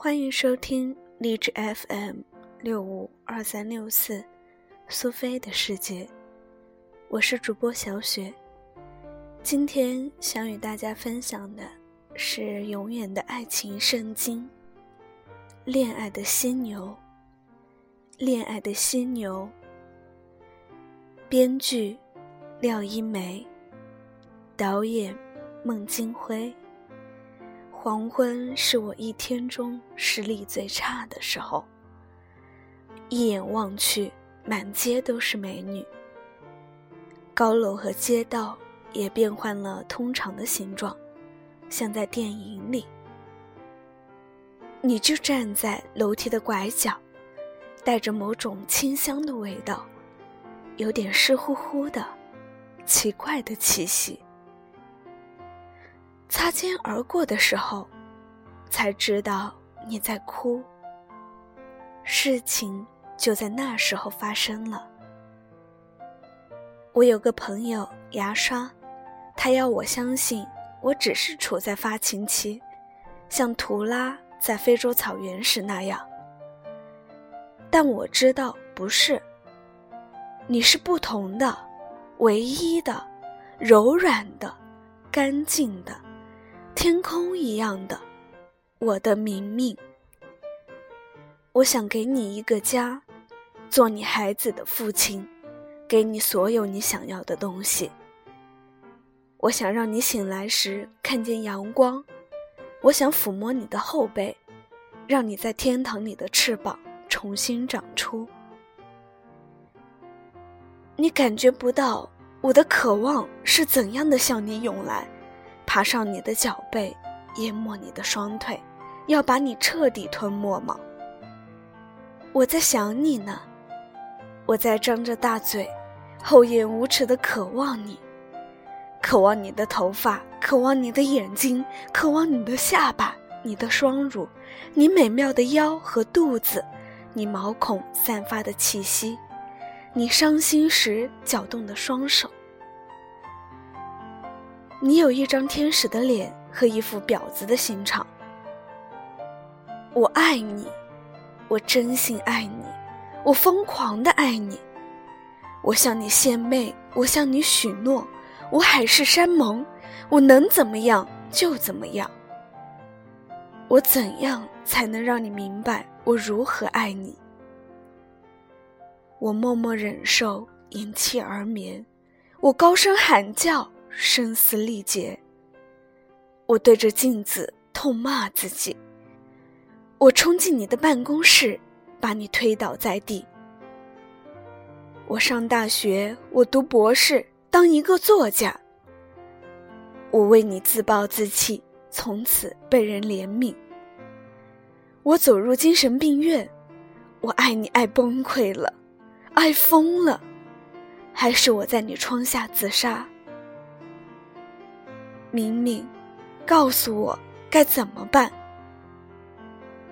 欢迎收听励志 FM 六五二三六四，苏菲的世界。我是主播小雪，今天想与大家分享的是永远的爱情圣经——恋爱的犀牛。恋爱的犀牛。编剧：廖一梅，导演：孟京辉。黄昏是我一天中视力最差的时候。一眼望去，满街都是美女。高楼和街道也变换了通常的形状，像在电影里。你就站在楼梯的拐角，带着某种清香的味道，有点湿乎乎的，奇怪的气息。擦肩而过的时候，才知道你在哭。事情就在那时候发生了。我有个朋友牙刷，他要我相信我只是处在发情期，像图拉在非洲草原时那样。但我知道不是。你是不同的，唯一的，柔软的，干净的。天空一样的，我的明明。我想给你一个家，做你孩子的父亲，给你所有你想要的东西。我想让你醒来时看见阳光，我想抚摸你的后背，让你在天堂里的翅膀重新长出。你感觉不到我的渴望是怎样的向你涌来。爬上你的脚背，淹没你的双腿，要把你彻底吞没吗？我在想你呢，我在张着大嘴，厚颜无耻的渴望你，渴望你的头发，渴望你的眼睛，渴望你的下巴，你的双乳，你美妙的腰和肚子，你毛孔散发的气息，你伤心时搅动的双手。你有一张天使的脸和一副婊子的心肠。我爱你，我真心爱你，我疯狂的爱你。我向你献媚，我向你许诺，我海誓山盟，我能怎么样就怎么样。我怎样才能让你明白我如何爱你？我默默忍受，隐气而眠。我高声喊叫。声嘶力竭，我对着镜子痛骂自己。我冲进你的办公室，把你推倒在地。我上大学，我读博士，当一个作家。我为你自暴自弃，从此被人怜悯。我走入精神病院，我爱你爱崩溃了，爱疯了，还是我在你窗下自杀。明明，告诉我该怎么办。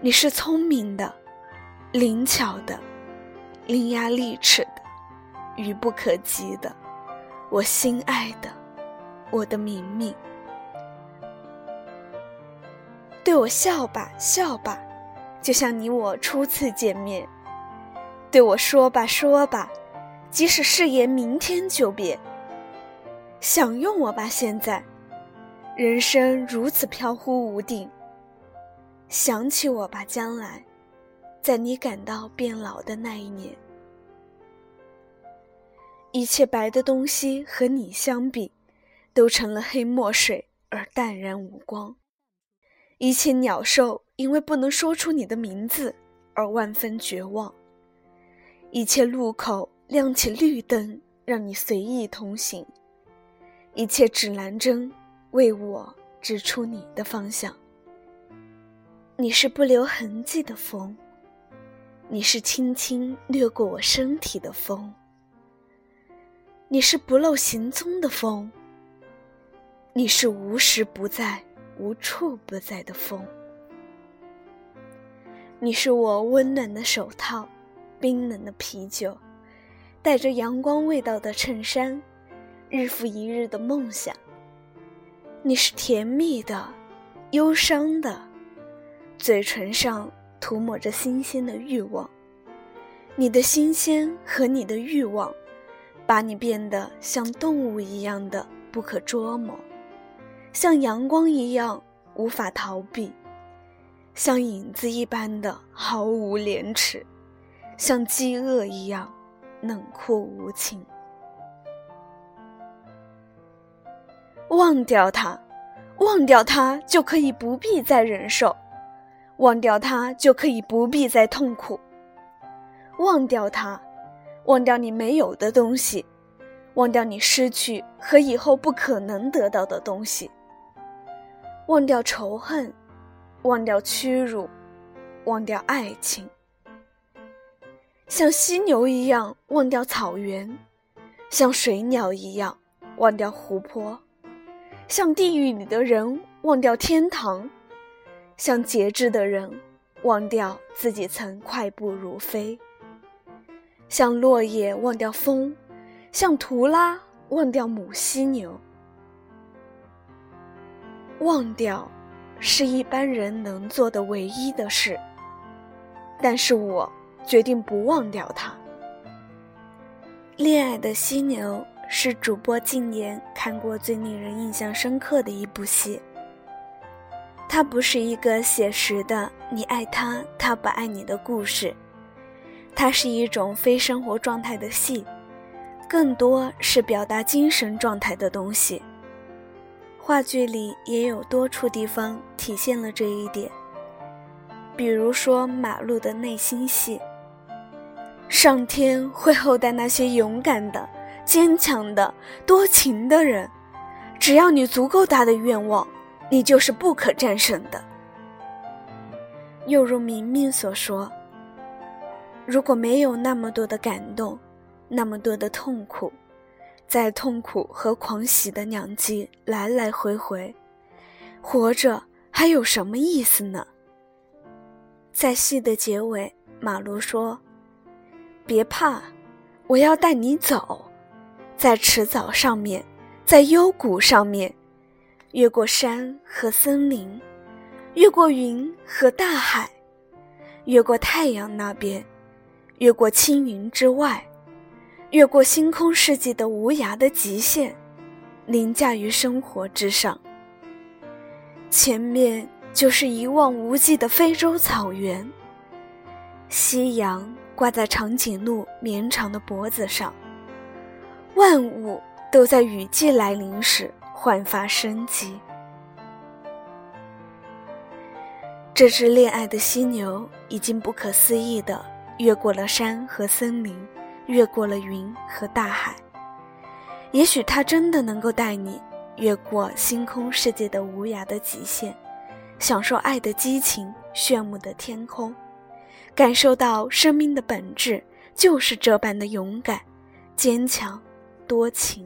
你是聪明的，灵巧的，伶牙俐齿的，愚不可及的，我心爱的，我的明明。对我笑吧，笑吧，就像你我初次见面。对我说吧，说吧，即使誓言明天就变。享用我吧，现在。人生如此飘忽无定。想起我吧，将来，在你感到变老的那一年，一切白的东西和你相比，都成了黑墨水而淡然无光。一切鸟兽因为不能说出你的名字而万分绝望。一切路口亮起绿灯，让你随意通行。一切指南针。为我指出你的方向。你是不留痕迹的风，你是轻轻掠过我身体的风，你是不露行踪的风，你是无时不在、无处不在的风。你是我温暖的手套，冰冷的啤酒，带着阳光味道的衬衫，日复一日的梦想。你是甜蜜的，忧伤的，嘴唇上涂抹着新鲜的欲望。你的新鲜和你的欲望，把你变得像动物一样的不可捉摸，像阳光一样无法逃避，像影子一般的毫无廉耻，像饥饿一样冷酷无情。忘掉它，忘掉它，就可以不必再忍受；忘掉它，就可以不必再痛苦。忘掉它，忘掉你没有的东西，忘掉你失去和以后不可能得到的东西。忘掉仇恨，忘掉屈辱，忘掉爱情。像犀牛一样忘掉草原，像水鸟一样忘掉湖泊，像地狱里的人忘掉天堂，像节制的人忘掉自己曾快步如飞。像落叶忘掉风，像图拉忘掉母犀牛。忘掉，是一般人能做的唯一的事。但是我决定不忘掉它。《恋爱的犀牛》是主播近年看过最令人印象深刻的一部戏。它不是一个写实的“你爱他，他不爱你”的故事。它是一种非生活状态的戏，更多是表达精神状态的东西。话剧里也有多处地方体现了这一点，比如说马路的内心戏。上天会厚待那些勇敢的、坚强的、多情的人，只要你足够大的愿望，你就是不可战胜的。又如明明所说。如果没有那么多的感动，那么多的痛苦，在痛苦和狂喜的两极来来回回，活着还有什么意思呢？在戏的结尾，马路说：“别怕，我要带你走，在池沼上面，在幽谷上面，越过山和森林，越过云和大海，越过太阳那边。”越过青云之外，越过星空世纪的无涯的极限，凌驾于生活之上。前面就是一望无际的非洲草原，夕阳挂在长颈鹿绵长的脖子上，万物都在雨季来临时焕发生机。这只恋爱的犀牛已经不可思议的。越过了山和森林，越过了云和大海，也许它真的能够带你越过星空世界的无涯的极限，享受爱的激情、炫目的天空，感受到生命的本质就是这般的勇敢、坚强、多情。